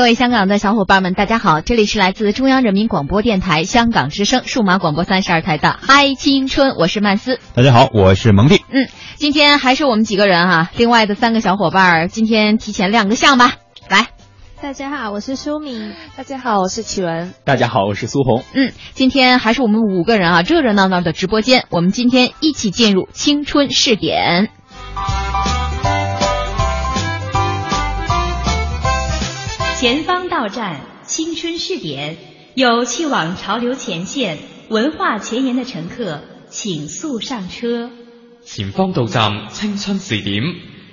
各位香港的小伙伴们，大家好！这里是来自中央人民广播电台香港之声数码广播三十二台的《嗨青春》，我是曼斯。大家好，我是蒙蒂。嗯，今天还是我们几个人哈，另外的三个小伙伴今天提前亮个相吧。来，大家好，我是舒敏。大家好，我是启文。大家好，我是苏红。嗯，今天还是我们五个人啊，热热闹闹的直播间。我们今天一起进入青春试点。前方到站，青春试点，有去往潮流前线、文化前沿的乘客，请速上车。前方到站，青春试点，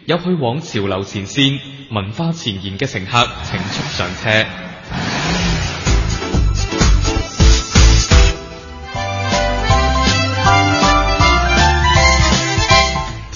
有去往潮流前线、文化前沿嘅乘客，请速上车。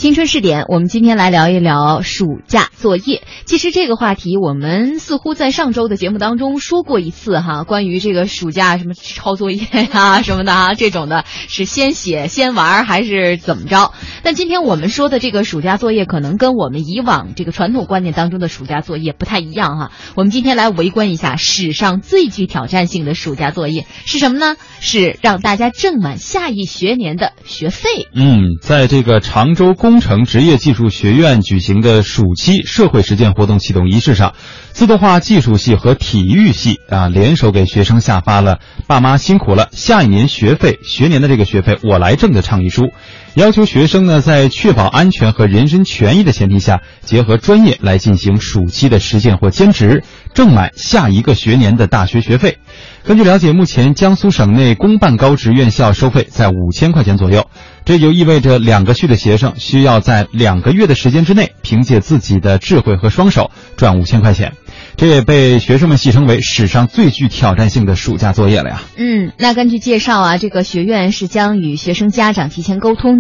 青春试点，我们今天来聊一聊暑假作业。其实这个话题，我们似乎在上周的节目当中说过一次哈，关于这个暑假什么抄作业呀什么的啊，这种的是先写先玩还是怎么着？但今天我们说的这个暑假作业，可能跟我们以往这个传统观念当中的暑假作业不太一样哈。我们今天来围观一下史上最具挑战性的暑假作业是什么呢？是让大家挣满下一学年的学费。嗯，在这个常州工工程职业技术学院举行的暑期社会实践活动启动仪式上，自动化技术系和体育系啊联手给学生下发了“爸妈辛苦了，下一年学费学年的这个学费我来挣”的倡议书，要求学生呢在确保安全和人身权益的前提下，结合专业来进行暑期的实践或兼职，挣满下一个学年的大学学费。根据了解，目前江苏省内公办高职院校收费在五千块钱左右，这就意味着两个序的学生需要在两个月的时间之内，凭借自己的智慧和双手赚五千块钱。这也被学生们戏称为史上最具挑战性的暑假作业了呀。嗯，那根据介绍啊，这个学院是将与学生家长提前沟通，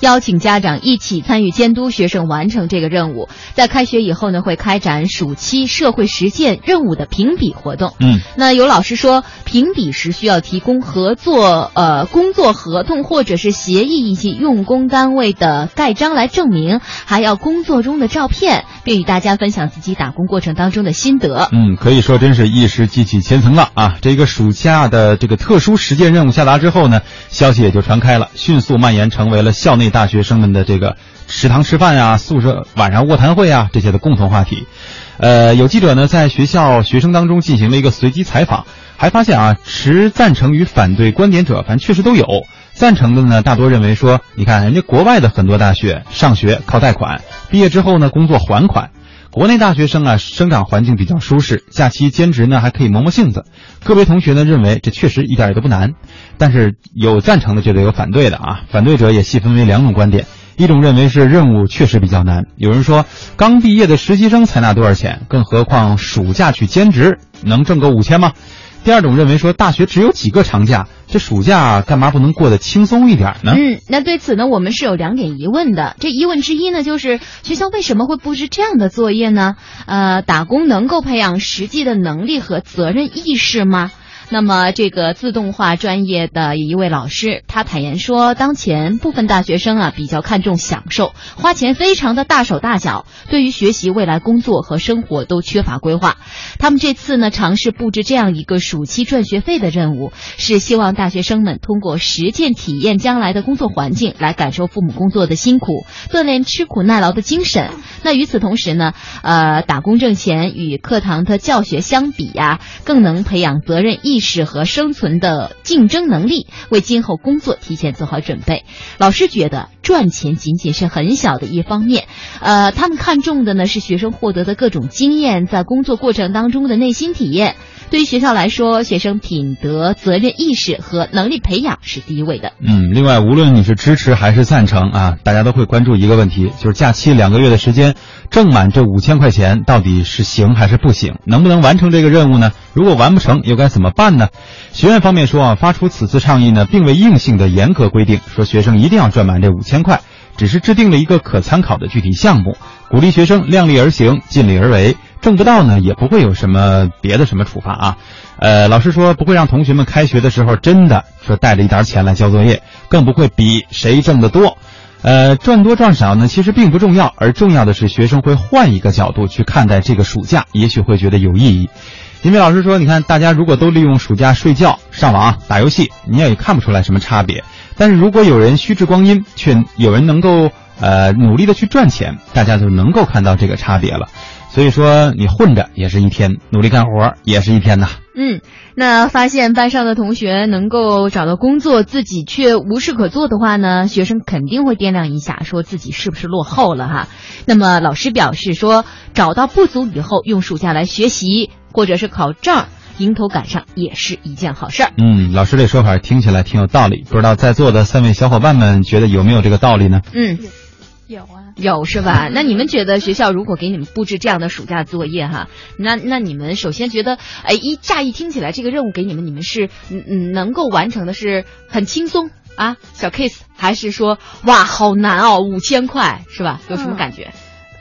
邀请家长一起参与监督学生完成这个任务。在开学以后呢，会开展暑期社会实践任务的评比活动。嗯，那有老师说，评比时需要提供合作呃工作合同或者是协议以及用工单位的盖章来证明，还要工作中的照片，并与大家分享自己打工过程当中的心。得嗯，可以说真是一石激起千层浪啊！这个暑假的这个特殊实践任务下达之后呢，消息也就传开了，迅速蔓延成为为了校内大学生们的这个食堂吃饭啊、宿舍晚上卧谈会啊这些的共同话题。呃，有记者呢在学校学生当中进行了一个随机采访，还发现啊，持赞成与反对观点者，反正确实都有。赞成的呢，大多认为说，你看人家国外的很多大学上学靠贷款，毕业之后呢工作还款。国内大学生啊，生长环境比较舒适，假期兼职呢还可以磨磨性子。个别同学呢认为这确实一点也都不难，但是有赞成的，就得有反对的啊。反对者也细分为两种观点：一种认为是任务确实比较难，有人说刚毕业的实习生才拿多少钱，更何况暑假去兼职能挣个五千吗？第二种认为说，大学只有几个长假，这暑假干嘛不能过得轻松一点呢？嗯，那对此呢，我们是有两点疑问的。这疑问之一呢，就是学校为什么会布置这样的作业呢？呃，打工能够培养实际的能力和责任意识吗？那么，这个自动化专业的一位老师，他坦言说，当前部分大学生啊比较看重享受，花钱非常的大手大脚，对于学习、未来工作和生活都缺乏规划。他们这次呢尝试布置这样一个暑期赚学费的任务，是希望大学生们通过实践体验将来的工作环境，来感受父母工作的辛苦，锻炼吃苦耐劳的精神。那与此同时呢，呃，打工挣钱与课堂的教学相比呀，更能培养责任意。意识和生存的竞争能力，为今后工作提前做好准备。老师觉得赚钱仅仅是很小的一方面，呃，他们看重的呢是学生获得的各种经验，在工作过程当中的内心体验。对于学校来说，学生品德、责任意识和能力培养是第一位的。嗯，另外，无论你是支持还是赞成啊，大家都会关注一个问题，就是假期两个月的时间，挣满这五千块钱到底是行还是不行？能不能完成这个任务呢？如果完不成，又该怎么办呢？学院方面说啊，发出此次倡议呢，并未硬性的严格规定说学生一定要赚满这五千块，只是制定了一个可参考的具体项目，鼓励学生量力而行、尽力而为。挣不到呢，也不会有什么别的什么处罚啊。呃，老师说不会让同学们开学的时候真的说带着一沓钱来交作业，更不会比谁挣得多。呃，赚多赚少呢，其实并不重要，而重要的是学生会换一个角度去看待这个暑假，也许会觉得有意义。因为老师说，你看大家如果都利用暑假睡觉、上网、打游戏，你也看不出来什么差别。但是如果有人虚掷光阴，却有人能够呃努力的去赚钱，大家就能够看到这个差别了。所以说，你混着也是一天，努力干活也是一天呐。嗯，那发现班上的同学能够找到工作，自己却无事可做的话呢，学生肯定会掂量一下，说自己是不是落后了哈。那么老师表示说，找到不足以后，用暑假来学习或者是考证，迎头赶上也是一件好事儿。嗯，老师这说法听起来挺有道理，不知道在座的三位小伙伴们觉得有没有这个道理呢？嗯。有啊，有是吧？那你们觉得学校如果给你们布置这样的暑假作业哈，那那你们首先觉得，哎，一乍一听起来这个任务给你们，你们是嗯嗯能够完成的是很轻松啊小 case，还是说哇好难哦五千块是吧？有什么感觉？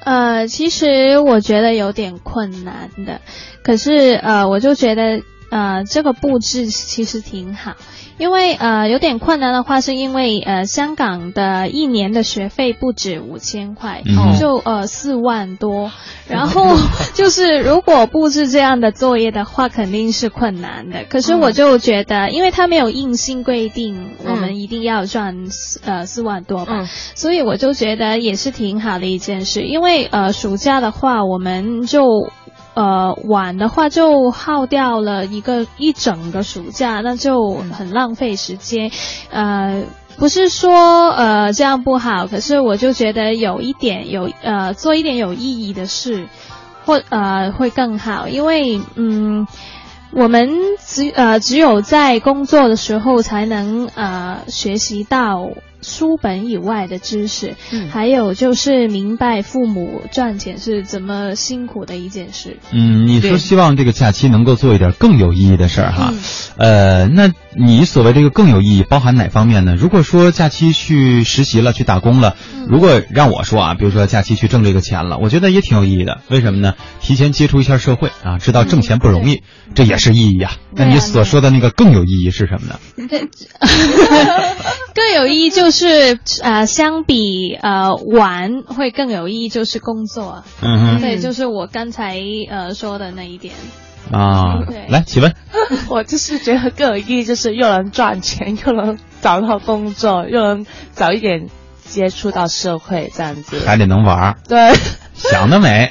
呃，其实我觉得有点困难的，可是呃，我就觉得呃这个布置其实挺好。因为呃有点困难的话，是因为呃香港的一年的学费不止五千块，就呃四万多。然后就是如果布置这样的作业的话，肯定是困难的。可是我就觉得，因为他没有硬性规定我们一定要赚呃四万多吧，所以我就觉得也是挺好的一件事。因为呃暑假的话，我们就。呃，晚的话就耗掉了一个一整个暑假，那就很浪费时间。呃，不是说呃这样不好，可是我就觉得有一点有呃做一点有意义的事，或呃会更好，因为嗯，我们只呃只有在工作的时候才能呃学习到。书本以外的知识，嗯，还有就是明白父母赚钱是怎么辛苦的一件事。嗯，你说希望这个假期能够做一点更有意义的事儿哈，呃，那你所谓这个更有意义包含哪方面呢？如果说假期去实习了，去打工了，如果让我说啊，比如说假期去挣这个钱了，我觉得也挺有意义的。为什么呢？提前接触一下社会啊，知道挣钱不容易，这也是意义啊。那你所说的那个更有意义是什么呢？更有意义就。就是呃，相比呃玩会更有意义，就是工作。嗯哼，对，就是我刚才呃说的那一点。啊，来，请问。我就是觉得更有意义，就是又能赚钱，又能找到工作，又能早一点接触到社会，这样子。还得能玩。对。想得美，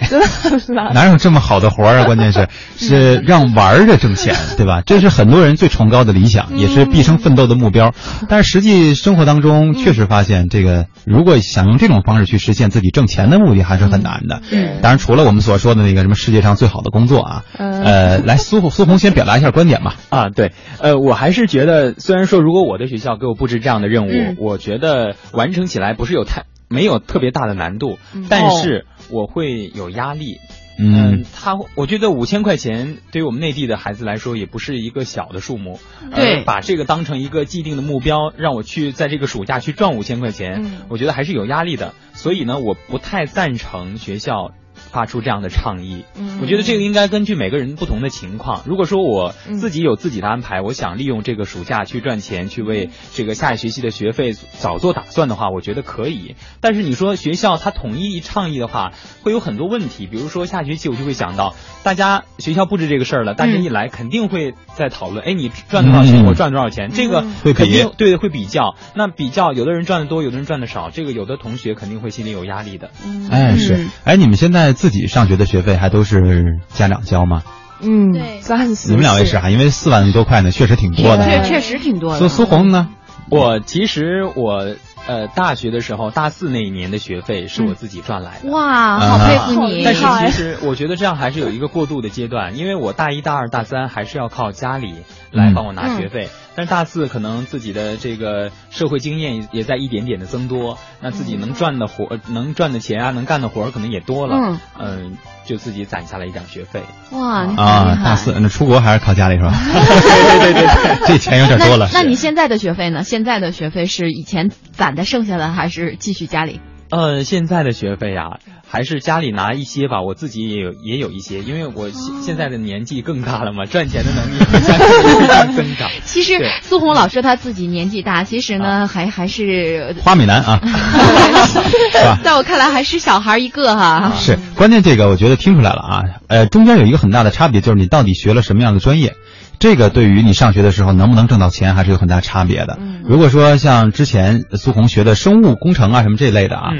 哪有这么好的活儿啊？关键是是让玩着挣钱，对吧？这是很多人最崇高的理想，也是毕生奋斗的目标。但是实际生活当中，确实发现这个，如果想用这种方式去实现自己挣钱的目的，还是很难的。当然，除了我们所说的那个什么世界上最好的工作啊，呃，来苏苏红先表达一下观点吧。啊，对，呃，我还是觉得，虽然说如果我的学校给我布置这样的任务，我觉得完成起来不是有太。没有特别大的难度，但是我会有压力。嗯，他我觉得五千块钱对于我们内地的孩子来说也不是一个小的数目。对，把这个当成一个既定的目标，让我去在这个暑假去赚五千块钱，我觉得还是有压力的。所以呢，我不太赞成学校。发出这样的倡议，嗯我觉得这个应该根据每个人不同的情况。如果说我自己有自己的安排，我想利用这个暑假去赚钱，去为这个下一学期的学费早做打算的话，我觉得可以。但是你说学校他统一倡议的话，会有很多问题。比如说下学期我就会想到，大家学校布置这个事儿了，大家一来肯定会在讨论，哎，你赚多少钱，我赚多少钱，这个肯定对会比较。那比较，有的人赚的多，有的人赚的少，这个有的同学肯定会心里有压力的。哎，是，哎，你们现在自自己上学的学费还都是家长交吗？嗯，对，你们两位是哈，因为四万多块呢，确实挺多的。确确实挺多的。苏苏红呢？我其实我呃大学的时候大四那一年的学费是我自己赚来的。哇，好佩服你！但是其实我觉得这样还是有一个过渡的阶段，因为我大一大二大三还是要靠家里来帮我拿学费。但是大四可能自己的这个社会经验也在一点点的增多，那自己能赚的活、能赚的钱啊，能干的活可能也多了，嗯，就自己攒下了一点学费。哇，啊，大四那出国还是靠家里是吧？对对对对，这钱有点多了。那你现在的学费呢？现在的学费是以前攒的剩下的，还是继续家里？呃，现在的学费呀，还是家里拿一些吧，我自己也有也有一些，因为我现现在的年纪更大了嘛，赚钱的能力 在增长。其实苏红老师他自己年纪大，其实呢还还是花美男啊，在我看来还是小孩一个哈。是，关键这个我觉得听出来了啊，呃，中间有一个很大的差别，就是你到底学了什么样的专业。这个对于你上学的时候能不能挣到钱还是有很大差别的。如果说像之前苏红学的生物工程啊什么这类的啊，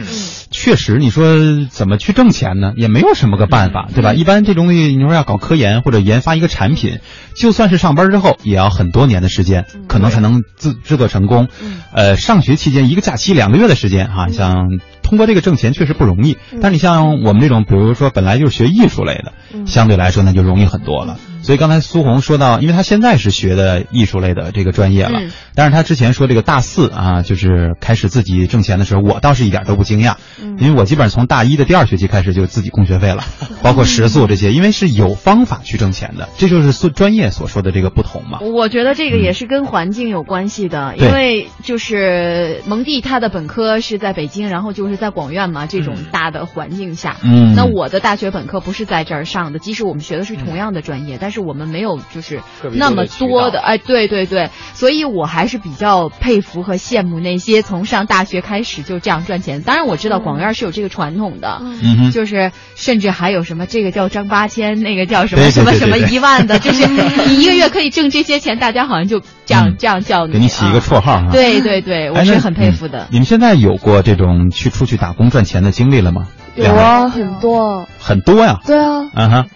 确实你说怎么去挣钱呢？也没有什么个办法，对吧？一般这东西你说要搞科研或者研发一个产品，就算是上班之后也要很多年的时间，可能才能制制作成功。呃，上学期间一个假期两个月的时间哈，像通过这个挣钱确实不容易。但你像我们这种，比如说本来就是学艺术类的，相对来说那就容易很多了。所以刚才苏红说到，因为他现在是学的艺术类的这个专业了，但是他之前说这个大四啊，就是开始自己挣钱的时候，我倒是一点都不惊讶，因为我基本上从大一的第二学期开始就自己供学费了，包括食宿这些，因为是有方法去挣钱的，这就是专专业所说的这个不同嘛。我觉得这个也是跟环境有关系的，因为就是蒙蒂他的本科是在北京，然后就是在广院嘛，这种大的环境下，嗯，那我的大学本科不是在这儿上的，即使我们学的是同样的专业，但是。是我们没有就是那么多的哎，对对对，所以我还是比较佩服和羡慕那些从上大学开始就这样赚钱。当然我知道广院是有这个传统的，嗯，就是甚至还有什么这个叫张八千，那个叫什么什么什么一万的，就是你一个月可以挣这些钱，大家好像就这样这样叫你，给你起一个绰号哈。对对对，我是很佩服的。你们现在有过这种去出去打工赚钱的经历了吗？有啊，很多，很多呀。对啊，嗯哼，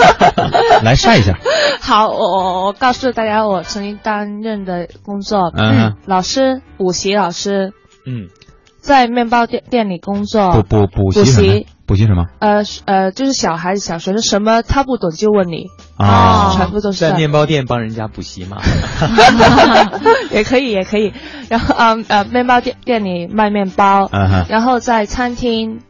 来晒一下。好，我我我告诉大家，我曾经担任的工作，嗯，老师，补习老师，嗯，在面包店店里工作，补补补习补习。什么？呃呃，就是小孩子小学生什么他不懂就问你。啊，全部都是在面包店帮人家补习嘛，也可以也可以。然后啊呃，面包店店里卖面包，嗯哼，然后在餐厅。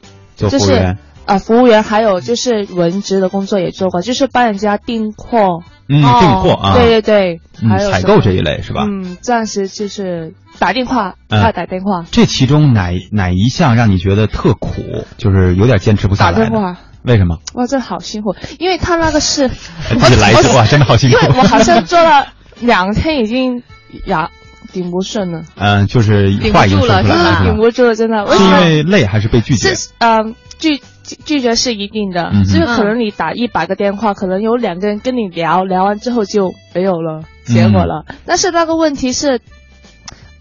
就是啊，服务员还有就是文职的工作也做过，就是帮人家订货，嗯，订货啊，对对对，还有采购这一类是吧？嗯，暂时就是打电话，他打电话。这其中哪哪一项让你觉得特苦，就是有点坚持不下来？打电话。为什么？哇，这好辛苦，因为他那个是，自己来一哇，真的好辛苦。因为我好像做了两天，已经呀顶不顺呢。嗯，就是话已经说出来了，顶不住了，真的。是因为累还是被拒绝？是嗯。拒拒绝是一定的，就是可能你打一百个电话，可能有两个人跟你聊聊完之后就没有了结果了。但是那个问题是，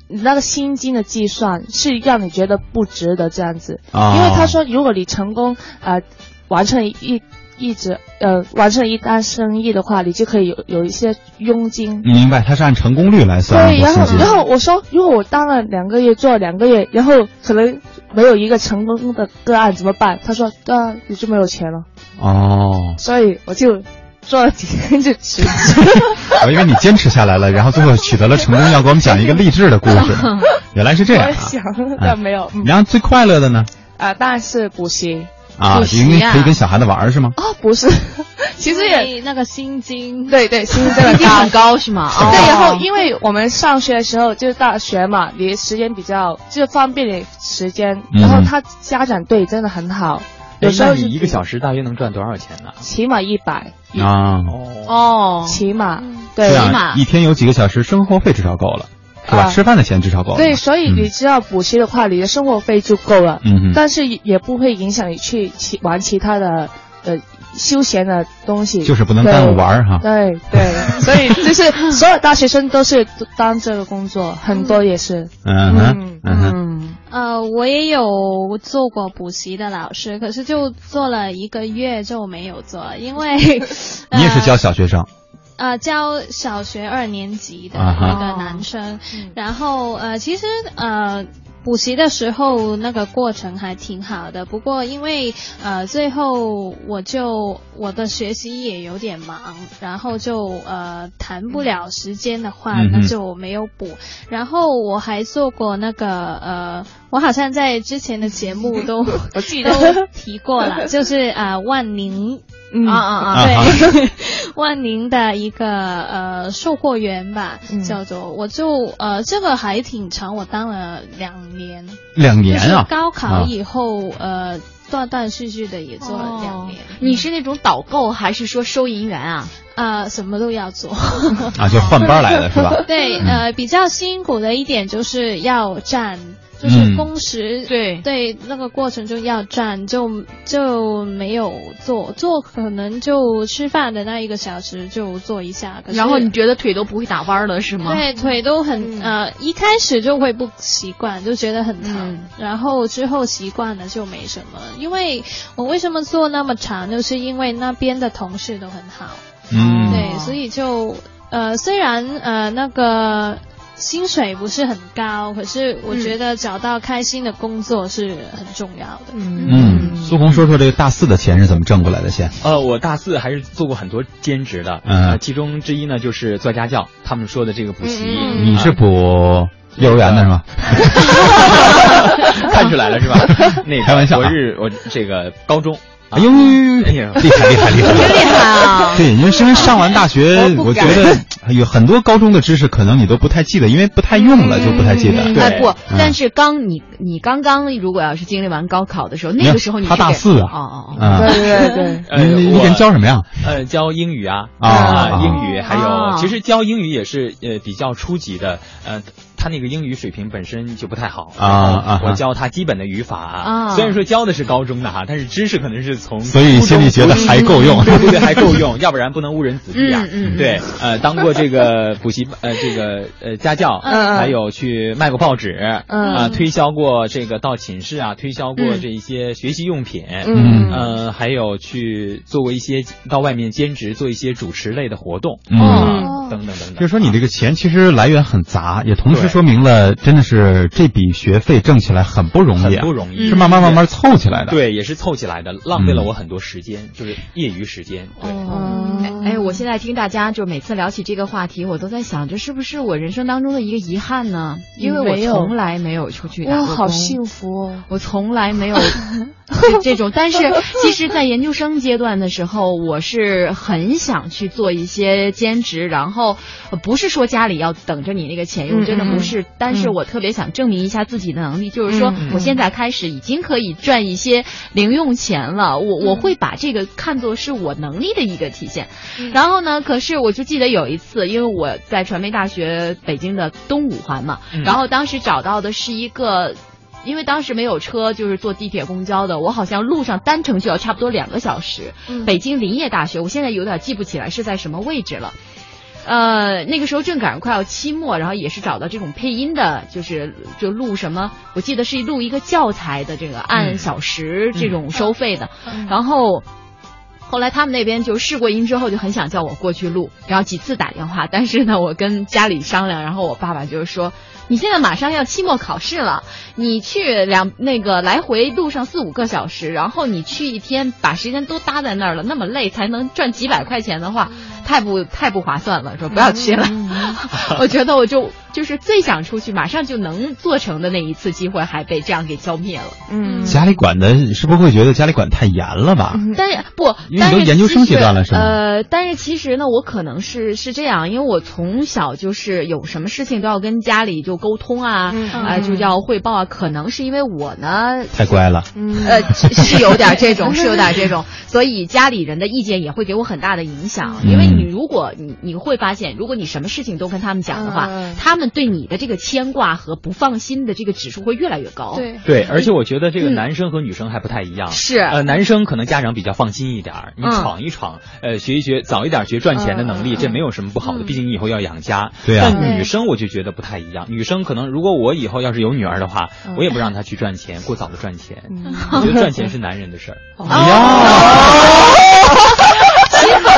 你那个薪金的计算是让你觉得不值得这样子，因为他说如果你成功呃完成一。一直呃完成一单生意的话，你就可以有有一些佣金。明白，它是按成功率来算。对，然后然后我说，如果我当了两个月，做了两个月，然后可能没有一个成功的个案怎么办？他说，对啊，你就没有钱了。哦。所以我就做了几天就辞职。我以为你坚持下来了，然后最后取得了成功，要给我们讲一个励志的故事。原来是这样。我想，但没有。然后最快乐的呢？啊，当然是补习。啊，因为可以跟小孩子玩是吗？哦，不是，其实也那个薪金，对对，薪金真的很高。是吗？对，然后因为我们上学的时候就是大学嘛，你时间比较就方便点时间，然后他家长对真的很好，有时候你一个小时大约能赚多少钱呢？起码一百。啊，哦，起码对，起码。一天有几个小时，生活费至少够了。是吧？吃饭的钱至少够。对，所以你只要补习的话，你的生活费就够了。嗯但是也不会影响你去其玩其他的呃休闲的东西。就是不能耽误玩哈。对对，所以 就是所有大学生都是当这个工作，很多也是。嗯嗯嗯。呃，我也有做过补习的老师，可是就做了一个月就没有做，因为 你也是教小学生。呃，教小学二年级的一个男生，然后呃，其实呃，补习的时候那个过程还挺好的，不过因为呃，最后我就我的学习也有点忙，然后就呃谈不了时间的话，那就没有补。然后我还做过那个呃，我好像在之前的节目都 我记得。提过了，就是啊万宁。啊啊啊！对，万宁的一个呃售货员吧，叫做我就呃这个还挺长，我当了两年。两年啊！高考以后呃断断续续的也做了两年。你是那种导购还是说收银员啊？啊，什么都要做啊，就换班来的是吧？对，呃，比较辛苦的一点就是要站。就是工时，对对，那个过程中要站，就就没有坐坐，可能就吃饭的那一个小时就坐一下，然后你觉得腿都不会打弯了是吗？对，腿都很呃，一开始就会不习惯，就觉得很疼，然后之后习惯了就没什么。因为我为什么坐那么长，就是因为那边的同事都很好，嗯，对，所以就呃，虽然呃那个。薪水不是很高，可是我觉得找到开心的工作是很重要的。嗯，苏红说说这个大四的钱是怎么挣过来的先？呃，我大四还是做过很多兼职的，嗯，其中之一呢就是做家教，他们说的这个补习。你是补幼儿园的是吗？看出来了是吧？那开玩笑，我是我这个高中。哎呦，厉害厉害厉害。真 厉害啊！对，因为因为上完大学，我觉得有很多高中的知识可能你都不太记得，因为不太用了就不太记得。哎不，但是刚你你刚刚如果要是经历完高考的时候，那个时候你他大四啊，哦哦，对对对，你你给人教什么呀？呃，教英语啊。啊，英语还有其实教英语也是呃比较初级的呃。他那个英语水平本身就不太好。啊啊！我教他基本的语法啊，虽然说教的是高中的哈，但是知识可能是从所以心里觉得还够用，对对对，还够用，要不然不能误人子弟啊。对，呃，当过这个补习呃这个呃家教，还有去卖过报纸，啊，推销过这个到寝室啊，推销过这一些学习用品，嗯，呃，还有去做过一些到外面兼职做一些主持类的活动，嗯，等等等等。就是说你这个钱其实来源很杂，也同时。说明了，真的是这笔学费挣起来很不容易，很不容易，是慢慢慢慢凑起来的。对，也是凑起来的，浪费了我很多时间，就是业余时间。对，哎，我现在听大家就每次聊起这个话题，我都在想，这是不是我人生当中的一个遗憾呢？因为我从来没有出去打过工，好幸福哦！我从来没有 这种，但是其实，在研究生阶段的时候，我是很想去做一些兼职，然后不是说家里要等着你那个钱用，真的不。不是，但是我特别想证明一下自己的能力，就是说，我现在开始已经可以赚一些零用钱了。我我会把这个看作是我能力的一个体现。然后呢，可是我就记得有一次，因为我在传媒大学北京的东五环嘛，然后当时找到的是一个，因为当时没有车，就是坐地铁、公交的，我好像路上单程就要差不多两个小时。北京林业大学，我现在有点记不起来是在什么位置了。呃，那个时候正赶上快要期末，然后也是找到这种配音的，就是就录什么，我记得是录一个教材的，这个按小时这种收费的。然后后来他们那边就试过音之后，就很想叫我过去录，然后几次打电话，但是呢，我跟家里商量，然后我爸爸就是说。你现在马上要期末考试了，你去两那个来回路上四五个小时，然后你去一天把时间都搭在那儿了，那么累才能赚几百块钱的话，太不太不划算了，说不要去了。我觉得我就。就是最想出去，马上就能做成的那一次机会，还被这样给浇灭了。嗯，家里管的是不是会觉得家里管太严了吧？但是不，因为你都研究生阶段了，是吗？呃，但是其实呢，我可能是是这样，因为我从小就是有什么事情都要跟家里就沟通啊，啊，就要汇报啊。可能是因为我呢太乖了，呃，是有点这种，是有点这种，所以家里人的意见也会给我很大的影响。因为你如果你你会发现，如果你什么事情都跟他们讲的话，他们。对你的这个牵挂和不放心的这个指数会越来越高。对对，而且我觉得这个男生和女生还不太一样。是呃，男生可能家长比较放心一点，你闯一闯，呃，学一学，早一点学赚钱的能力，这没有什么不好的。毕竟你以后要养家。对啊。但女生我就觉得不太一样。女生可能如果我以后要是有女儿的话，我也不让她去赚钱，过早的赚钱。我觉得赚钱是男人的事儿。好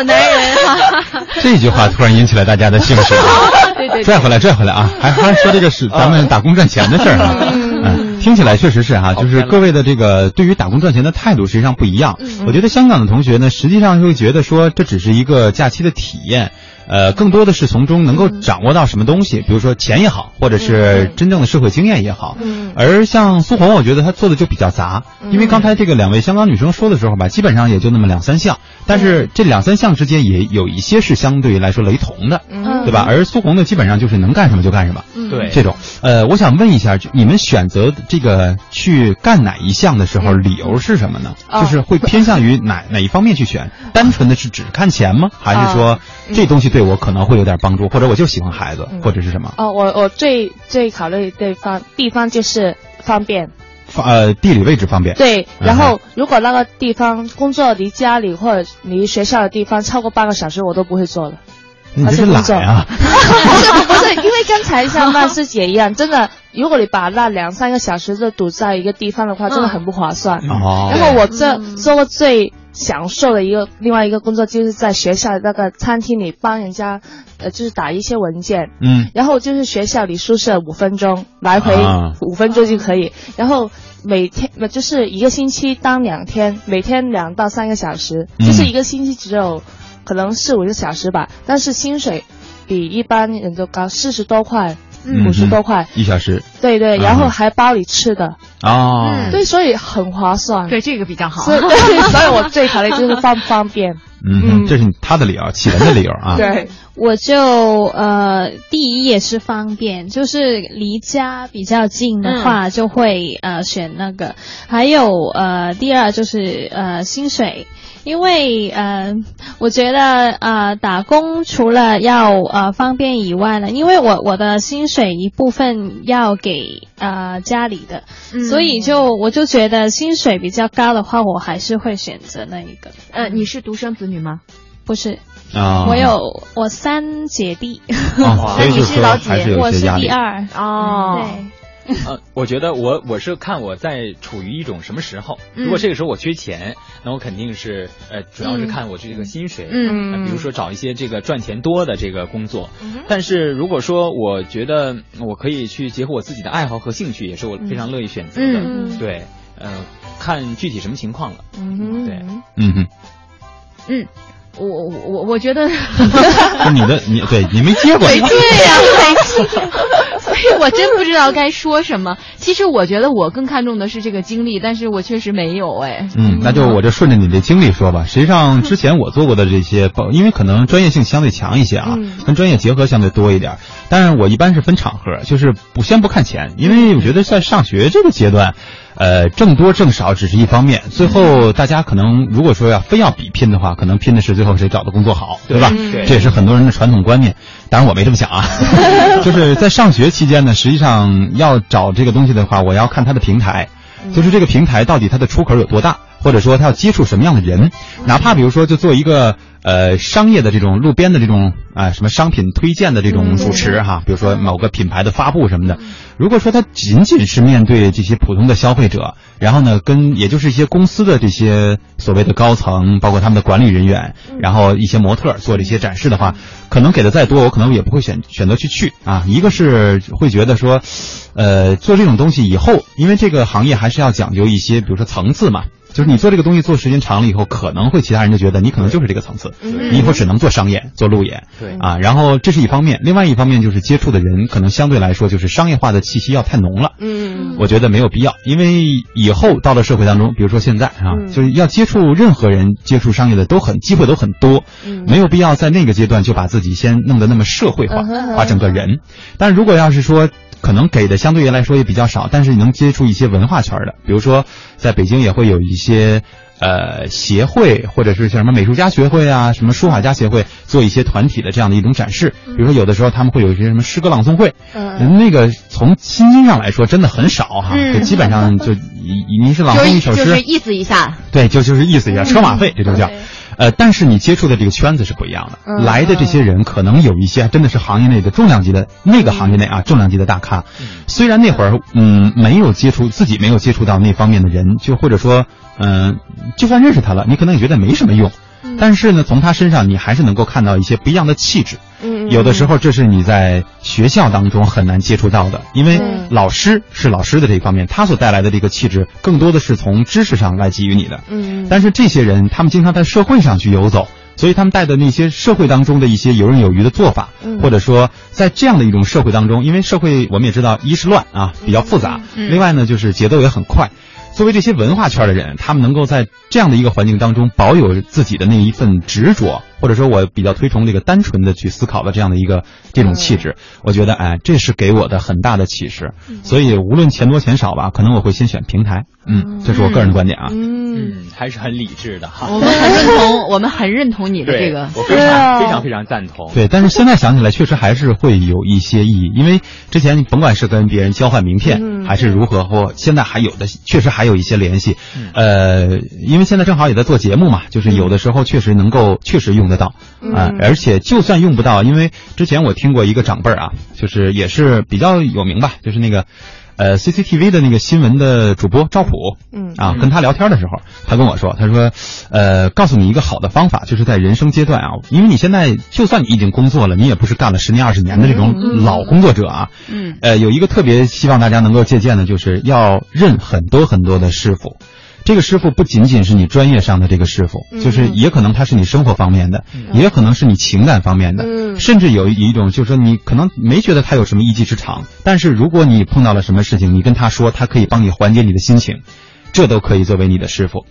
男人哈，这句话突然引起了大家的兴趣，拽回来拽回来啊，还还说这个是咱们打工赚钱的事儿啊，嗯，听起来确实是哈，就是各位的这个对于打工赚钱的态度实际上不一样。我觉得香港的同学呢，实际上会觉得说这只是一个假期的体验。呃，更多的是从中能够掌握到什么东西，比如说钱也好，或者是真正的社会经验也好。嗯。而像苏红，我觉得她做的就比较杂，因为刚才这个两位香港女生说的时候吧，基本上也就那么两三项，但是这两三项之间也有一些是相对来说雷同的，对吧？而苏红呢，基本上就是能干什么就干什么。对。这种，呃，我想问一下，你们选择这个去干哪一项的时候，理由是什么呢？就是会偏向于哪哪一方面去选？单纯的是只看钱吗？还是说这东西对我可能会有点帮助，或者我就喜欢孩子，或者是什么？哦，我我最最考虑对方地方就是方便，方呃地理位置方便。对，然后如果那个地方工作离家里或者离学校的地方超过半个小时，我都不会做了。你这是懒啊？不是不是，因为刚才像曼师姐一样，真的，如果你把那两三个小时都堵在一个地方的话，真的很不划算。哦。然后我这做过最享受的一个另外一个工作，就是在学校那个餐厅里帮人家，呃，就是打一些文件。嗯。然后就是学校离宿舍五分钟，来回五分钟就可以。然后每天就是一个星期当两天，每天两到三个小时，就是一个星期只有。可能四五个小时吧，但是薪水比一般人都高，四十多块，五十多块一小时。对对，然后还包你吃的哦，对，所以很划算。对，这个比较好。所以，所以我最考虑就是方不方便。嗯，这是他的理由，启文的理由啊。对，我就呃，第一也是方便，就是离家比较近的话，就会呃选那个。还有呃，第二就是呃薪水。因为呃，我觉得呃，打工除了要呃方便以外呢，因为我我的薪水一部分要给呃家里的，所以就我就觉得薪水比较高的话，我还是会选择那一个。呃，你是独生子女吗？不是啊，我有我三姐弟，所以你是老几？我是第二哦。对。呃，我觉得我我是看我在处于一种什么时候。如果这个时候我缺钱，那我肯定是呃，主要是看我这个薪水。嗯，比如说找一些这个赚钱多的这个工作。但是如果说我觉得我可以去结合我自己的爱好和兴趣，也是我非常乐意选择的。嗯，对，呃，看具体什么情况了。嗯，对，嗯哼，嗯。我我我我觉得，你的你对你没接过，对呀，没接，所以我真不知道该说什么。其实我觉得我更看重的是这个经历，但是我确实没有哎。嗯，那就我就顺着你的经历说吧。实际上之前我做过的这些，因为可能专业性相对强一些啊，跟专业结合相对多一点。但是我一般是分场合，就是不先不看钱，因为我觉得在上学这个阶段。呃，挣多挣少只是一方面，最后大家可能如果说要非要比拼的话，可能拼的是最后谁找的工作好，对吧？这也是很多人的传统观念。当然我没这么想啊，就是在上学期间呢，实际上要找这个东西的话，我要看它的平台，就是这个平台到底它的出口有多大，或者说它要接触什么样的人，哪怕比如说就做一个。呃，商业的这种路边的这种啊，什么商品推荐的这种主持哈，比如说某个品牌的发布什么的，如果说他仅仅是面对这些普通的消费者，然后呢，跟也就是一些公司的这些所谓的高层，包括他们的管理人员，然后一些模特做这些展示的话，可能给的再多，我可能也不会选选择去去啊。一个是会觉得说，呃，做这种东西以后，因为这个行业还是要讲究一些，比如说层次嘛。就是你做这个东西做时间长了以后，可能会其他人就觉得你可能就是这个层次，你以后只能做商演、做路演，对啊。然后这是一方面，另外一方面就是接触的人可能相对来说就是商业化的气息要太浓了。嗯，我觉得没有必要，因为以后到了社会当中，比如说现在啊，就是要接触任何人、接触商业的都很机会都很多，没有必要在那个阶段就把自己先弄得那么社会化，把整个人。但如果要是说。可能给的相对于来说也比较少，但是你能接触一些文化圈的，比如说在北京也会有一些呃协会，或者是像什么美术家协会啊，什么书法家协会做一些团体的这样的一种展示。比如说有的时候他们会有一些什么诗歌朗诵会，嗯那个从薪金上来说真的很少哈，就基本上就 您是朗诵一首诗，就是意思一下，对，就就是意思一下，车马费这就叫。呃，但是你接触的这个圈子是不一样的，来的这些人可能有一些真的是行业内的重量级的那个行业内啊重量级的大咖，虽然那会儿嗯没有接触自己没有接触到那方面的人，就或者说嗯就算认识他了，你可能也觉得没什么用。但是呢，从他身上你还是能够看到一些不一样的气质。嗯，有的时候这是你在学校当中很难接触到的，因为老师是老师的这一方面，他所带来的这个气质更多的是从知识上来给予你的。嗯，但是这些人他们经常在社会上去游走，所以他们带的那些社会当中的一些游刃有余的做法，或者说在这样的一种社会当中，因为社会我们也知道，一是乱啊，比较复杂，另外呢就是节奏也很快。作为这些文化圈的人，他们能够在这样的一个环境当中保有自己的那一份执着，或者说我比较推崇这个单纯的去思考的这样的一个这种气质，我觉得哎，这是给我的很大的启示。所以无论钱多钱少吧，可能我会先选平台。嗯，这是我个人的观点啊。嗯，还是很理智的哈。我们很认同，我们很认同你的这个，我非常非常非常赞同。对，但是现在想起来，确实还是会有一些意义，因为之前你甭管是跟别人交换名片，还是如何，或现在还有的，确实还有一些联系。呃，因为现在正好也在做节目嘛，就是有的时候确实能够确实用得到啊，而且就算用不到，因为之前我听过一个长辈儿啊，就是也是比较有名吧，就是那个。呃，CCTV 的那个新闻的主播赵普，嗯啊，跟他聊天的时候，他跟我说，他说，呃，告诉你一个好的方法，就是在人生阶段啊，因为你现在就算你已经工作了，你也不是干了十年二十年的这种老工作者啊，嗯，呃，有一个特别希望大家能够借鉴的，就是要认很多很多的师傅。这个师傅不仅仅是你专业上的这个师傅，就是也可能他是你生活方面的，也可能是你情感方面的，甚至有一种就是说你可能没觉得他有什么一技之长，但是如果你碰到了什么事情，你跟他说，他可以帮你缓解你的心情，这都可以作为你的师傅。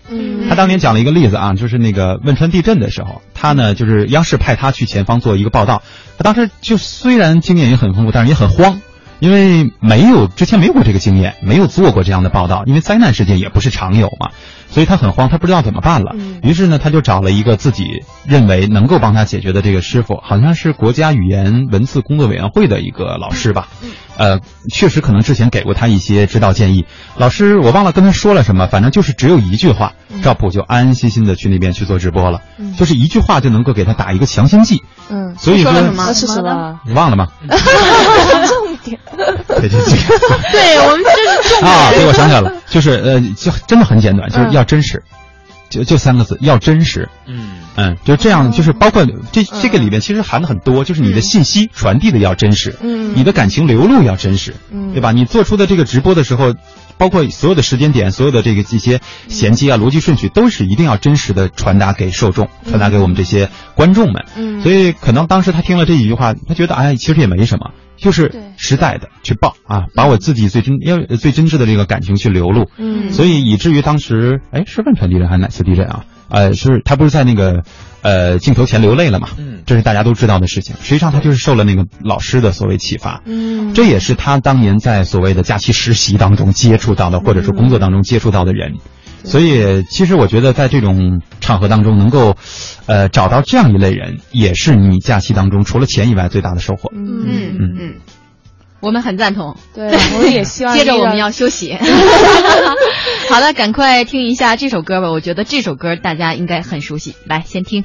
他当年讲了一个例子啊，就是那个汶川地震的时候，他呢就是央视派他去前方做一个报道，他当时就虽然经验也很丰富，但是也很慌。因为没有之前没有过这个经验，没有做过这样的报道，因为灾难事件也不是常有嘛，所以他很慌，他不知道怎么办了。于是呢，他就找了一个自己认为能够帮他解决的这个师傅，好像是国家语言文字工作委员会的一个老师吧。呃，确实可能之前给过他一些指导建议。老师，我忘了跟他说了什么，反正就是只有一句话，赵普就安安心心的去那边去做直播了，就是一句话就能够给他打一个强心剂。嗯，所以说那是什么？你忘了吗？对对对，对我们这是重点。啊！对，我想起来了，就是呃，就真的很简短，就是要真实，就就三个字，要真实。嗯。嗯，就这样，就是包括这这个里面其实含的很多，就是你的信息传递的要真实，嗯，你的感情流露要真实，嗯，对吧？你做出的这个直播的时候。包括所有的时间点，所有的这个这些衔接啊、逻辑顺序，都是一定要真实的传达给受众，传达给我们这些观众们。嗯，所以可能当时他听了这几句话，他觉得哎，其实也没什么，就是实在的去报啊，把我自己最真要最真挚的这个感情去流露。嗯，所以以至于当时哎，是汶川地震还是哪次地震啊？呃，是他不是在那个。呃，镜头前流泪了嘛？嗯，这是大家都知道的事情。实际上，他就是受了那个老师的所谓启发。嗯，这也是他当年在所谓的假期实习当中接触到的，或者说工作当中接触到的人。所以，其实我觉得在这种场合当中，能够，呃，找到这样一类人，也是你假期当中除了钱以外最大的收获。嗯嗯嗯，我们很赞同。对，我也希望。接着我们要休息。好了，赶快听一下这首歌吧。我觉得这首歌大家应该很熟悉，来先听。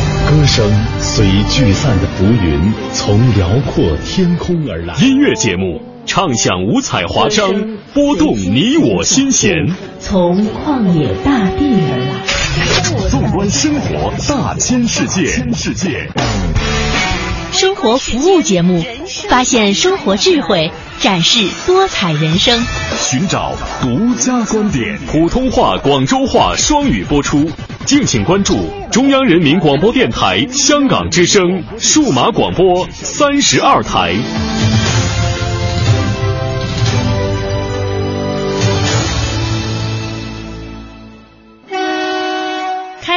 歌声随聚散的浮云，从辽阔天空而来。音乐节目唱响五彩华章，拨动你我心弦。从旷野大地而来。纵观生活大千世界。世界。生活服务节目，发现生活智慧，展示多彩人生。寻找独家观点，普通话、广州话双语播出。敬请关注中央人民广播电台香港之声数码广播三十二台。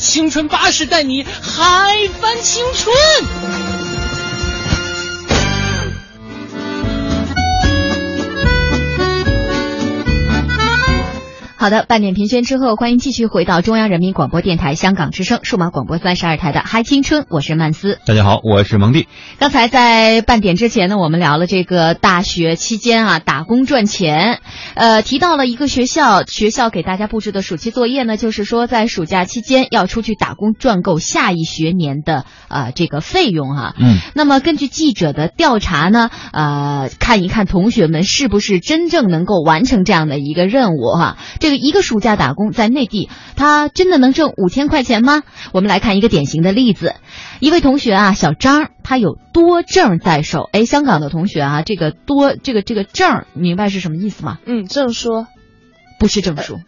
青春巴士带你嗨翻青春。好的，半点评宣之后，欢迎继续回到中央人民广播电台香港之声数码广播三十二台的嗨青春，我是曼斯。大家好，我是蒙蒂。刚才在半点之前呢，我们聊了这个大学期间啊打工赚钱，呃，提到了一个学校，学校给大家布置的暑期作业呢，就是说在暑假期间要出去打工赚够下一学年的呃这个费用哈。嗯。那么根据记者的调查呢，呃，看一看同学们是不是真正能够完成这样的一个任务哈。这这个一个暑假打工在内地，他真的能挣五千块钱吗？我们来看一个典型的例子，一位同学啊，小张，他有多证在手。哎，香港的同学啊，这个多这个这个证，明白是什么意思吗？嗯，证书，不是证书，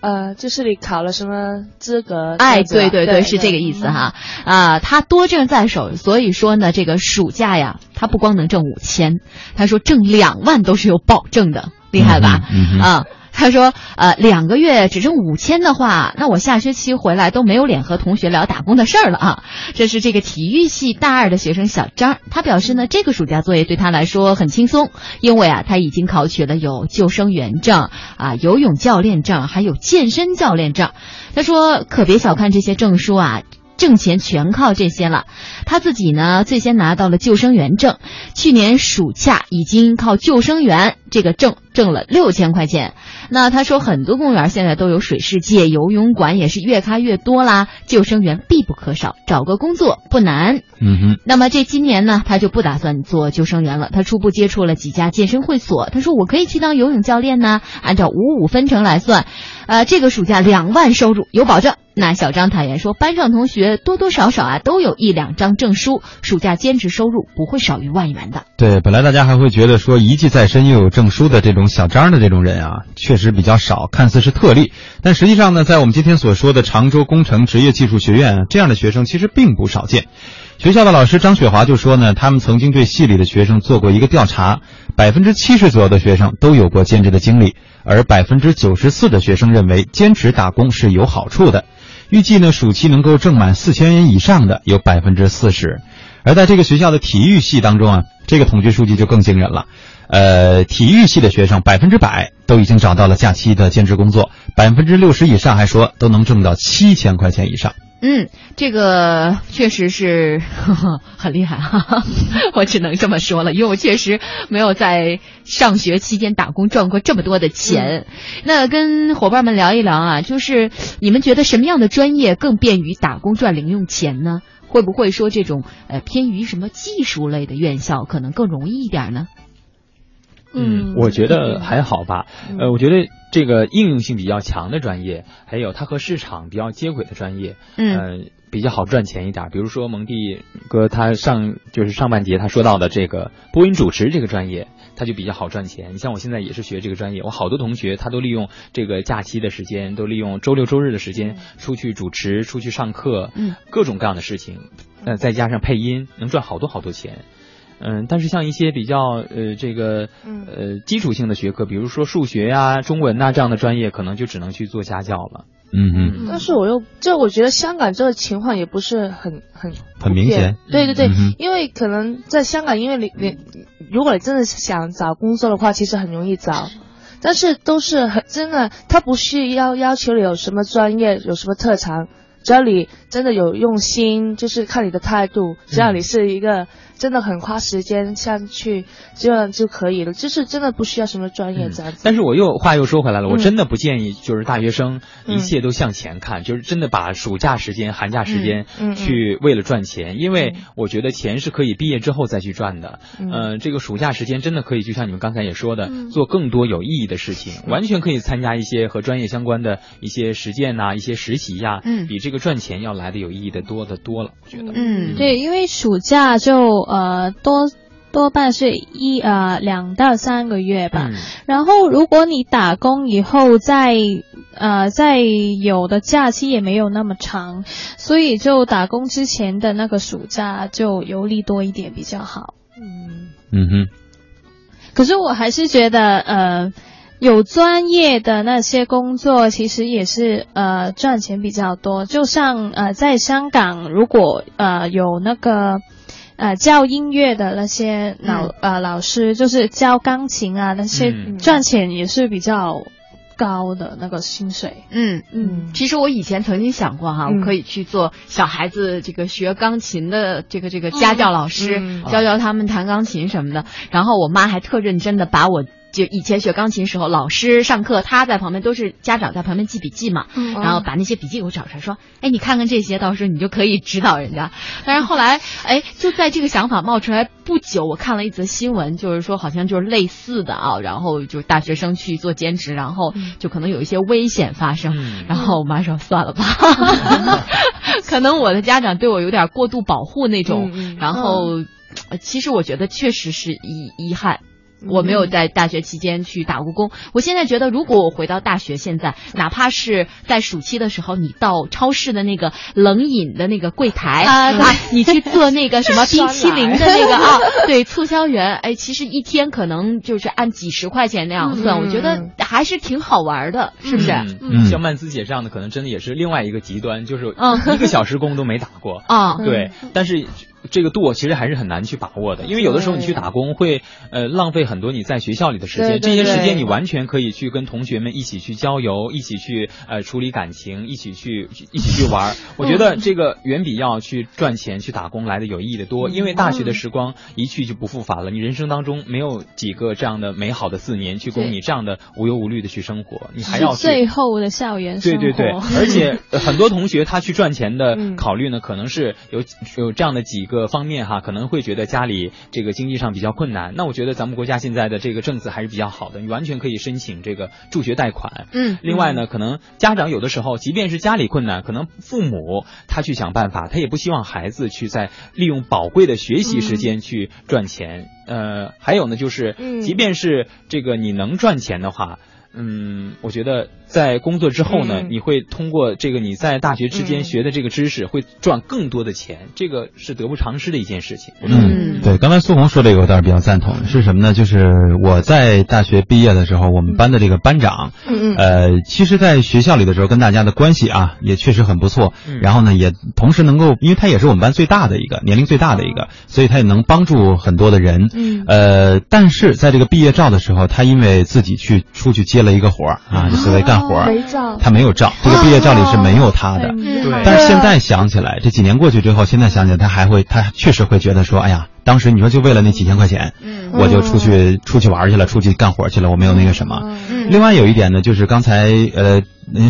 呃，就是你考了什么资格？哎，对对对，是这个意思哈。啊，他多证在手，所以说呢，这个暑假呀，他不光能挣五千，他说挣两万都是有保证的，厉害吧？啊。他说：“呃，两个月只挣五千的话，那我下学期回来都没有脸和同学聊打工的事儿了啊！”这是这个体育系大二的学生小张，他表示呢，这个暑假作业对他来说很轻松，因为啊，他已经考取了有救生员证、啊游泳教练证，还有健身教练证。他说：“可别小看这些证书啊。”挣钱全靠这些了，他自己呢最先拿到了救生员证，去年暑假已经靠救生员这个挣挣了六千块钱。那他说很多公园现在都有水世界，游泳馆也是越开越多啦，救生员必不可少，找个工作不难。嗯哼。那么这今年呢，他就不打算做救生员了，他初步接触了几家健身会所，他说我可以去当游泳教练呢，按照五五分成来算，呃，这个暑假两万收入有保证。那小张坦言说，班上同学多多少少啊都有一两张证书，暑假兼职收入不会少于万元的。对，本来大家还会觉得说一技在身又有证证书的这种小张的这种人啊，确实比较少，看似是特例。但实际上呢，在我们今天所说的常州工程职业技术学院这样的学生其实并不少见。学校的老师张雪华就说呢，他们曾经对系里的学生做过一个调查，百分之七十左右的学生都有过兼职的经历，而百分之九十四的学生认为兼职打工是有好处的。预计呢，暑期能够挣满四千元以上的有百分之四十。而在这个学校的体育系当中啊，这个统计数据就更惊人了。呃，体育系的学生百分之百都已经找到了假期的兼职工作，百分之六十以上还说都能挣到七千块钱以上。嗯，这个确实是 很厉害哈，我只能这么说了，因为我确实没有在上学期间打工赚过这么多的钱。那跟伙伴们聊一聊啊，就是你们觉得什么样的专业更便于打工赚零用钱呢？会不会说这种呃偏于什么技术类的院校可能更容易一点呢？嗯，我觉得还好吧。呃，我觉得这个应用性比较强的专业，还有它和市场比较接轨的专业，嗯，比较好赚钱一点。比如说蒙蒂哥他上就是上半节他说到的这个播音主持这个专业，他就比较好赚钱。你像我现在也是学这个专业，我好多同学他都利用这个假期的时间，都利用周六周日的时间出去主持、出去上课，嗯，各种各样的事情，呃，再加上配音，能赚好多好多钱。嗯，但是像一些比较呃这个呃基础性的学科，比如说数学呀、中文呐这样的专业，可能就只能去做家教了。嗯嗯。但是我又这，我觉得香港这个情况也不是很很很明显。对对对，因为可能在香港，因为你你如果你真的想找工作的话，其实很容易找，但是都是很真的，他不是要要求你有什么专业，有什么特长。只要你真的有用心，就是看你的态度。只要你是一个真的很花时间下去，这样就可以了。就是真的不需要什么专业这样子。但是我又话又说回来了，我真的不建议就是大学生一切都向前看，就是真的把暑假时间、寒假时间去为了赚钱，因为我觉得钱是可以毕业之后再去赚的。嗯，这个暑假时间真的可以，就像你们刚才也说的，做更多有意义的事情，完全可以参加一些和专业相关的一些实践呐、一些实习呀。嗯，比。这个赚钱要来的有意义的多的多了，我觉得。嗯，对，因为暑假就呃多多半是一呃两到三个月吧。然后如果你打工以后再呃再有的假期也没有那么长，所以就打工之前的那个暑假就游历多一点比较好。嗯嗯哼。可是我还是觉得呃。有专业的那些工作，其实也是呃赚钱比较多。就像呃在香港，如果呃有那个呃教音乐的那些老呃老师，就是教钢琴啊那些，赚钱也是比较高的那个薪水。嗯嗯，其实我以前曾经想过哈，我可以去做小孩子这个学钢琴的这个这个家教老师，教教他们弹钢琴什么的。然后我妈还特认真的把我。就以前学钢琴时候，老师上课，他在旁边都是家长在旁边记笔记嘛，然后把那些笔记给我找出来，说，哎，你看看这些，到时候你就可以指导人家。但是后来，哎，就在这个想法冒出来不久，我看了一则新闻，就是说好像就是类似的啊，然后就大学生去做兼职，然后就可能有一些危险发生。然后我妈说算了吧，可能我的家长对我有点过度保护那种。然后，其实我觉得确实是遗遗憾。我没有在大学期间去打过工。我现在觉得，如果我回到大学，现在哪怕是在暑期的时候，你到超市的那个冷饮的那个柜台啊，你去做那个什么冰淇淋的那个 啊，对，促销员，哎，其实一天可能就是按几十块钱那样算，我觉得还是挺好玩的，是不是？嗯，像曼姿姐这样的，可能真的也是另外一个极端，就是一个小时工都没打过啊。对，但是。这个度其实还是很难去把握的，因为有的时候你去打工会呃浪费很多你在学校里的时间，这些时间你完全可以去跟同学们一起去郊游，一起去呃处理感情，一起去一起去玩。我觉得这个远比要去赚钱去打工来的有意义的多，因为大学的时光一去就不复返了，你人生当中没有几个这样的美好的四年去供你这样的无忧无虑的去生活，你还要最后的校园生活。对对对，而且很多同学他去赚钱的 考虑呢，可能是有有这样的几。个方面哈，可能会觉得家里这个经济上比较困难。那我觉得咱们国家现在的这个政策还是比较好的，你完全可以申请这个助学贷款。嗯，另外呢，可能家长有的时候，即便是家里困难，可能父母他去想办法，他也不希望孩子去在利用宝贵的学习时间去赚钱。呃，还有呢，就是即便是这个你能赚钱的话。嗯，我觉得在工作之后呢，你会通过这个你在大学之间学的这个知识，会赚更多的钱，这个是得不偿失的一件事情。嗯，对，刚才苏红说这个，我倒是比较赞同。是什么呢？就是我在大学毕业的时候，我们班的这个班长，嗯嗯，呃，其实，在学校里的时候，跟大家的关系啊，也确实很不错。然后呢，也同时能够，因为他也是我们班最大的一个，年龄最大的一个，所以他也能帮助很多的人。嗯，呃，但是在这个毕业照的时候，他因为自己去出去接。接了一个活儿啊，就所谓干活儿，他没有照，这个毕业照里是没有他的。但是现在想起来，这几年过去之后，现在想起来，他还会，他确实会觉得说，哎呀，当时你说就为了那几千块钱，我就出去出去玩去了，出去干活去了，我没有那个什么。另外有一点呢，就是刚才呃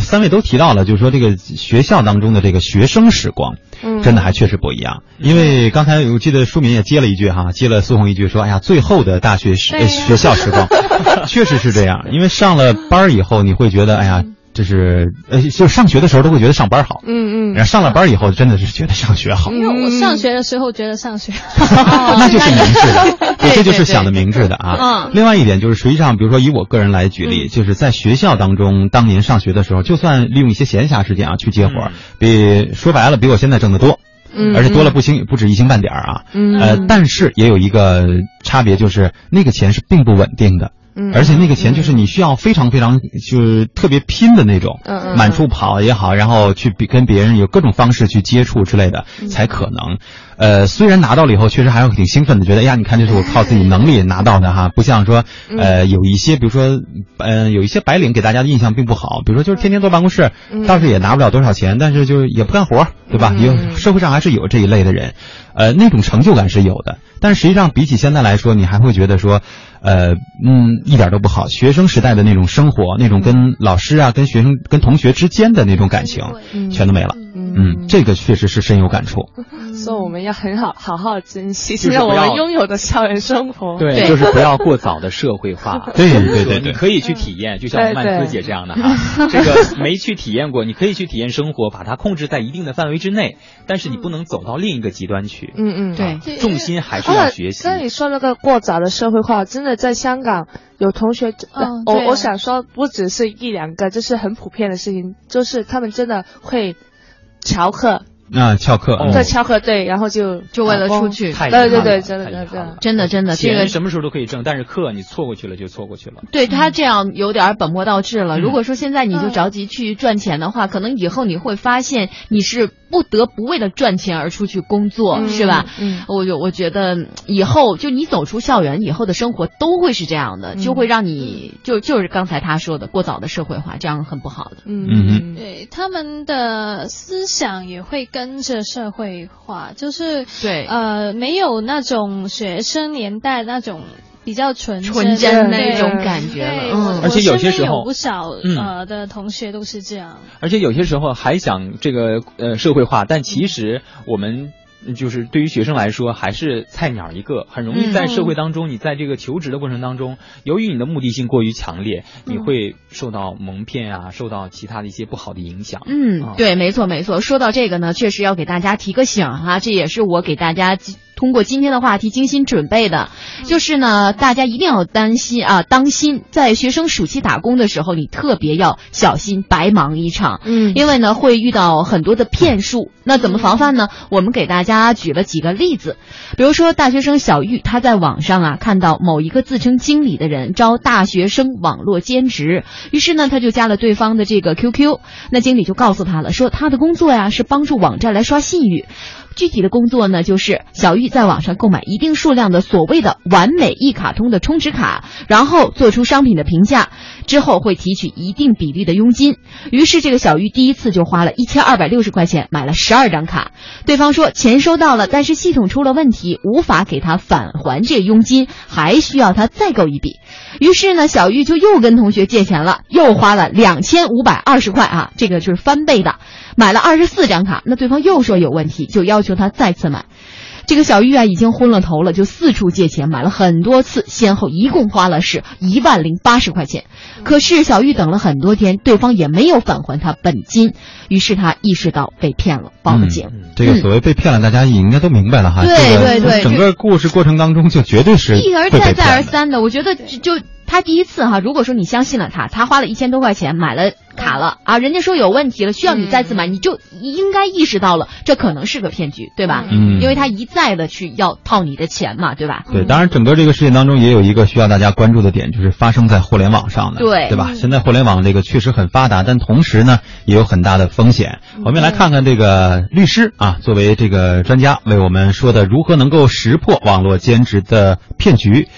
三位都提到了，就是说这个学校当中的这个学生时光，真的还确实不一样。因为刚才我记得书敏也接了一句哈，接了苏红一句说，哎呀，最后的大学时学校时光，确实是这样。因为上了班以后，你会觉得，哎呀。就是呃，就上学的时候都会觉得上班好，嗯嗯，然后上了班以后真的是觉得上学好。因为我上学的时候觉得上学 那就是明智的，对这就是想的明智的啊。嗯。另外一点就是，实际上，比如说以我个人来举例，就是在学校当中，当年上学的时候，就算利用一些闲暇时间啊去接活，比说白了比我现在挣得多，嗯，而且多了不星不止一星半点啊，嗯，呃，但是也有一个差别，就是那个钱是并不稳定的。而且那个钱就是你需要非常非常就是特别拼的那种，满处跑也好，然后去比跟别人有各种方式去接触之类的，才可能。呃，虽然拿到了以后，确实还是挺兴奋的，觉得哎呀，你看这是我靠自己能力拿到的哈，不像说呃有一些，比如说呃有一些白领给大家的印象并不好，比如说就是天天坐办公室，倒是也拿不了多少钱，但是就是也不干活，对吧？有社会上还是有这一类的人，呃，那种成就感是有的。但实际上比起现在来说，你还会觉得说。呃，嗯，一点都不好。学生时代的那种生活，那种跟老师啊、跟学生、跟同学之间的那种感情，全都没了。嗯，这个确实是深有感触。所以我们要很好好好珍惜现在我们拥有的校园生活。对，就是不要过早的社会化。对对对，你可以去体验，就像曼斯姐这样的哈，这个没去体验过，你可以去体验生活，把它控制在一定的范围之内，但是你不能走到另一个极端去。嗯嗯，对，重心还是要学习。那你说那个过早的社会化，真的在香港有同学，我我想说，不只是一两个，这是很普遍的事情，就是他们真的会乔克。那翘课，对翘课，对，然后就就为了出去，对对对，真的真的真的。真的，这个什么时候都可以挣，但是课你错过去了就错过去了。对他这样有点本末倒置了。如果说现在你就着急去赚钱的话，可能以后你会发现你是不得不为了赚钱而出去工作，是吧？嗯，我就我觉得以后就你走出校园以后的生活都会是这样的，就会让你就就是刚才他说的过早的社会化，这样很不好的。嗯。嗯，对他们的思想也会跟着社会。化就是对呃没有那种学生年代那种比较纯纯真那种感觉了，嗯，而且有些时候有不少呃的同学都是这样，而且有些时候还想这个呃社会化，但其实我们。就是对于学生来说，还是菜鸟一个，很容易在社会当中，你在这个求职的过程当中，由于你的目的性过于强烈，你会受到蒙骗啊，受到其他的一些不好的影响。嗯，对，没错没错。说到这个呢，确实要给大家提个醒哈，这也是我给大家。通过今天的话题精心准备的，就是呢，大家一定要担心啊，当心在学生暑期打工的时候，你特别要小心白忙一场。嗯，因为呢会遇到很多的骗术，那怎么防范呢？我们给大家举了几个例子，比如说大学生小玉，他在网上啊看到某一个自称经理的人招大学生网络兼职，于是呢他就加了对方的这个 QQ，那经理就告诉他了，说他的工作呀是帮助网站来刷信誉。具体的工作呢，就是小玉在网上购买一定数量的所谓的完美一卡通的充值卡，然后做出商品的评价，之后会提取一定比例的佣金。于是这个小玉第一次就花了一千二百六十块钱买了十二张卡。对方说钱收到了，但是系统出了问题，无法给他返还这佣金，还需要他再购一笔。于是呢，小玉就又跟同学借钱了，又花了两千五百二十块啊，这个就是翻倍的。买了二十四张卡，那对方又说有问题，就要求他再次买。这个小玉啊，已经昏了头了，就四处借钱，买了很多次，先后一共花了是一万零八十块钱。可是小玉等了很多天，对方也没有返还他本金，于是他意识到被骗了，报了警。这个所谓被骗了，大家也应该都明白了哈。对对对，整个故事过程当中就绝对是一而再再而三的。我觉得就他第一次哈，如果说你相信了他，他花了一千多块钱买了。卡了啊！人家说有问题了，需要你再次买，你就应该意识到了，这可能是个骗局，对吧？嗯，因为他一再的去要套你的钱嘛，对吧？对，当然，整个这个事件当中也有一个需要大家关注的点，就是发生在互联网上的，对对吧？现在互联网这个确实很发达，但同时呢，也有很大的风险。我们来看看这个律师啊，作为这个专家为我们说的如何能够识破网络兼职的骗局。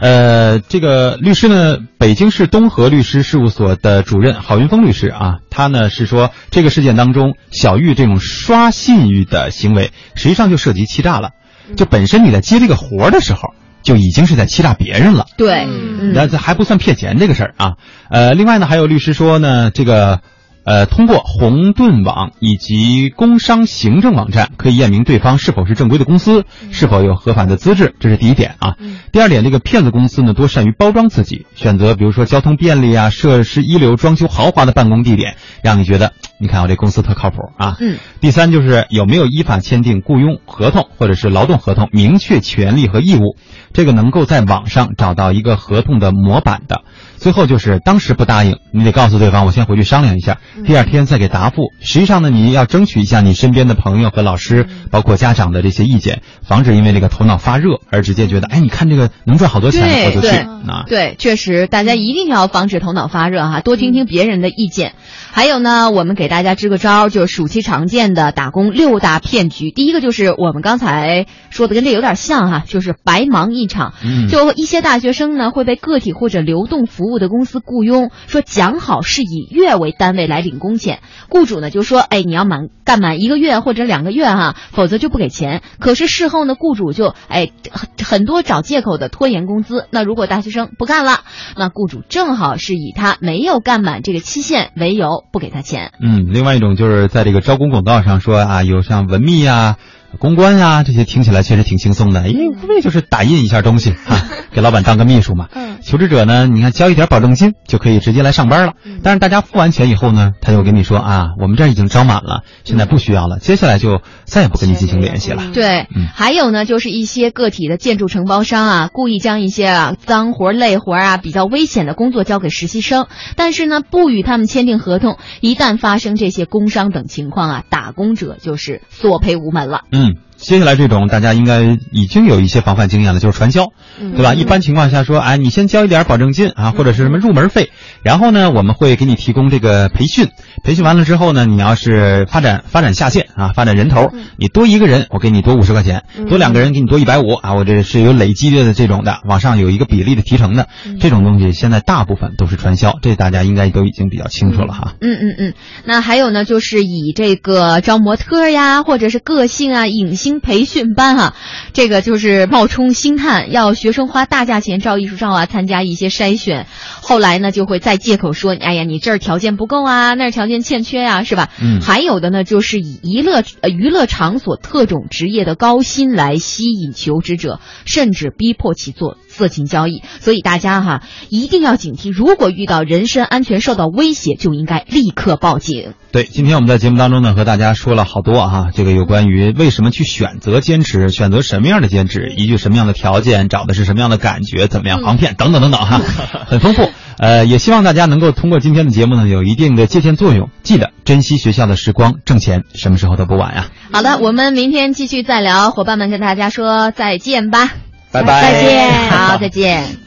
呃，这个律师呢，北京市东河律师事务所的主任郝云峰律师啊，他呢是说，这个事件当中，小玉这种刷信誉的行为，实际上就涉及欺诈了。就本身你在接这个活儿的时候，就已经是在欺诈别人了。对，那这还不算骗钱这个事儿啊。呃，另外呢，还有律师说呢，这个。呃，通过红盾网以及工商行政网站，可以验明对方是否是正规的公司，是否有合法的资质，这是第一点啊。第二点，这个骗子公司呢，多善于包装自己，选择比如说交通便利啊、设施一流、装修豪华的办公地点，让你觉得，你看我这公司特靠谱啊。嗯。第三就是有没有依法签订雇佣合同或者是劳动合同，明确权利和义务，这个能够在网上找到一个合同的模板的。最后就是当时不答应，你得告诉对方，我先回去商量一下，第二天再给答复。实际上呢，你要争取一下你身边的朋友和老师，包括家长的这些意见，防止因为这个头脑发热而直接觉得，哎，你看这个能赚好多钱，我就去啊。对，确实，大家一定要防止头脑发热哈，多听听别人的意见。还有呢，我们给大家支个招，就是暑期常见的打工六大骗局。第一个就是我们刚才说的，跟这有点像哈，就是白忙一场。嗯，就一些大学生呢会被个体或者流动服务的公司雇佣，说讲好是以月为单位来领工钱，雇主呢就说，哎，你要满干满一个月或者两个月哈，否则就不给钱。可是事后呢，雇主就哎很很多找借口的拖延工资。那如果大学生不干了，那雇主正好是以他没有干满这个期限为由。不给他钱。嗯，另外一种就是在这个招工广告上说啊，有像文秘呀。公关呀，这些听起来确实挺轻松的，因为无非就是打印一下东西啊，给老板当个秘书嘛。嗯，求职者呢，你看交一点保证金就可以直接来上班了。但是大家付完钱以后呢，他又跟你说啊，我们这儿已经招满了，现在不需要了，接下来就再也不跟你进行联系了。对，还有呢，就是一些个体的建筑承包商啊，故意将一些啊脏活累活啊比较危险的工作交给实习生，但是呢不与他们签订合同，一旦发生这些工伤等情况啊，打工者就是索赔无门了。嗯。接下来这种大家应该已经有一些防范经验了，就是传销，对吧？一般情况下说，哎，你先交一点保证金啊，或者是什么入门费，然后呢，我们会给你提供这个培训，培训完了之后呢，你要是发展发展下线啊，发展人头，你多一个人，我给你多五十块钱，多两个人给你多一百五啊，我这是有累积的这种的，往上有一个比例的提成的，这种东西现在大部分都是传销，这大家应该都已经比较清楚了哈。嗯嗯嗯，那还有呢，就是以这个招模特呀，或者是个性啊，影星。培训班哈，这个就是冒充星探，要学生花大价钱照艺术照啊，参加一些筛选，后来呢就会再借口说，哎呀，你这儿条件不够啊，那儿条件欠缺呀，是吧？嗯。还有的呢，就是以娱乐呃娱乐场所特种职业的高薪来吸引求职者，甚至逼迫其做色情交易。所以大家哈一定要警惕，如果遇到人身安全受到威胁，就应该立刻报警。对，今天我们在节目当中呢，和大家说了好多啊，这个有关于为什么去选择兼职，选择什么样的兼职，依据什么样的条件，找的是什么样的感觉，怎么样防骗等等等等哈，很丰富。呃，也希望大家能够通过今天的节目呢，有一定的借鉴作用。记得珍惜学校的时光，挣钱什么时候都不晚呀。好的，我们明天继续再聊，伙伴们跟大家说再见吧，拜拜，再见，好，再见。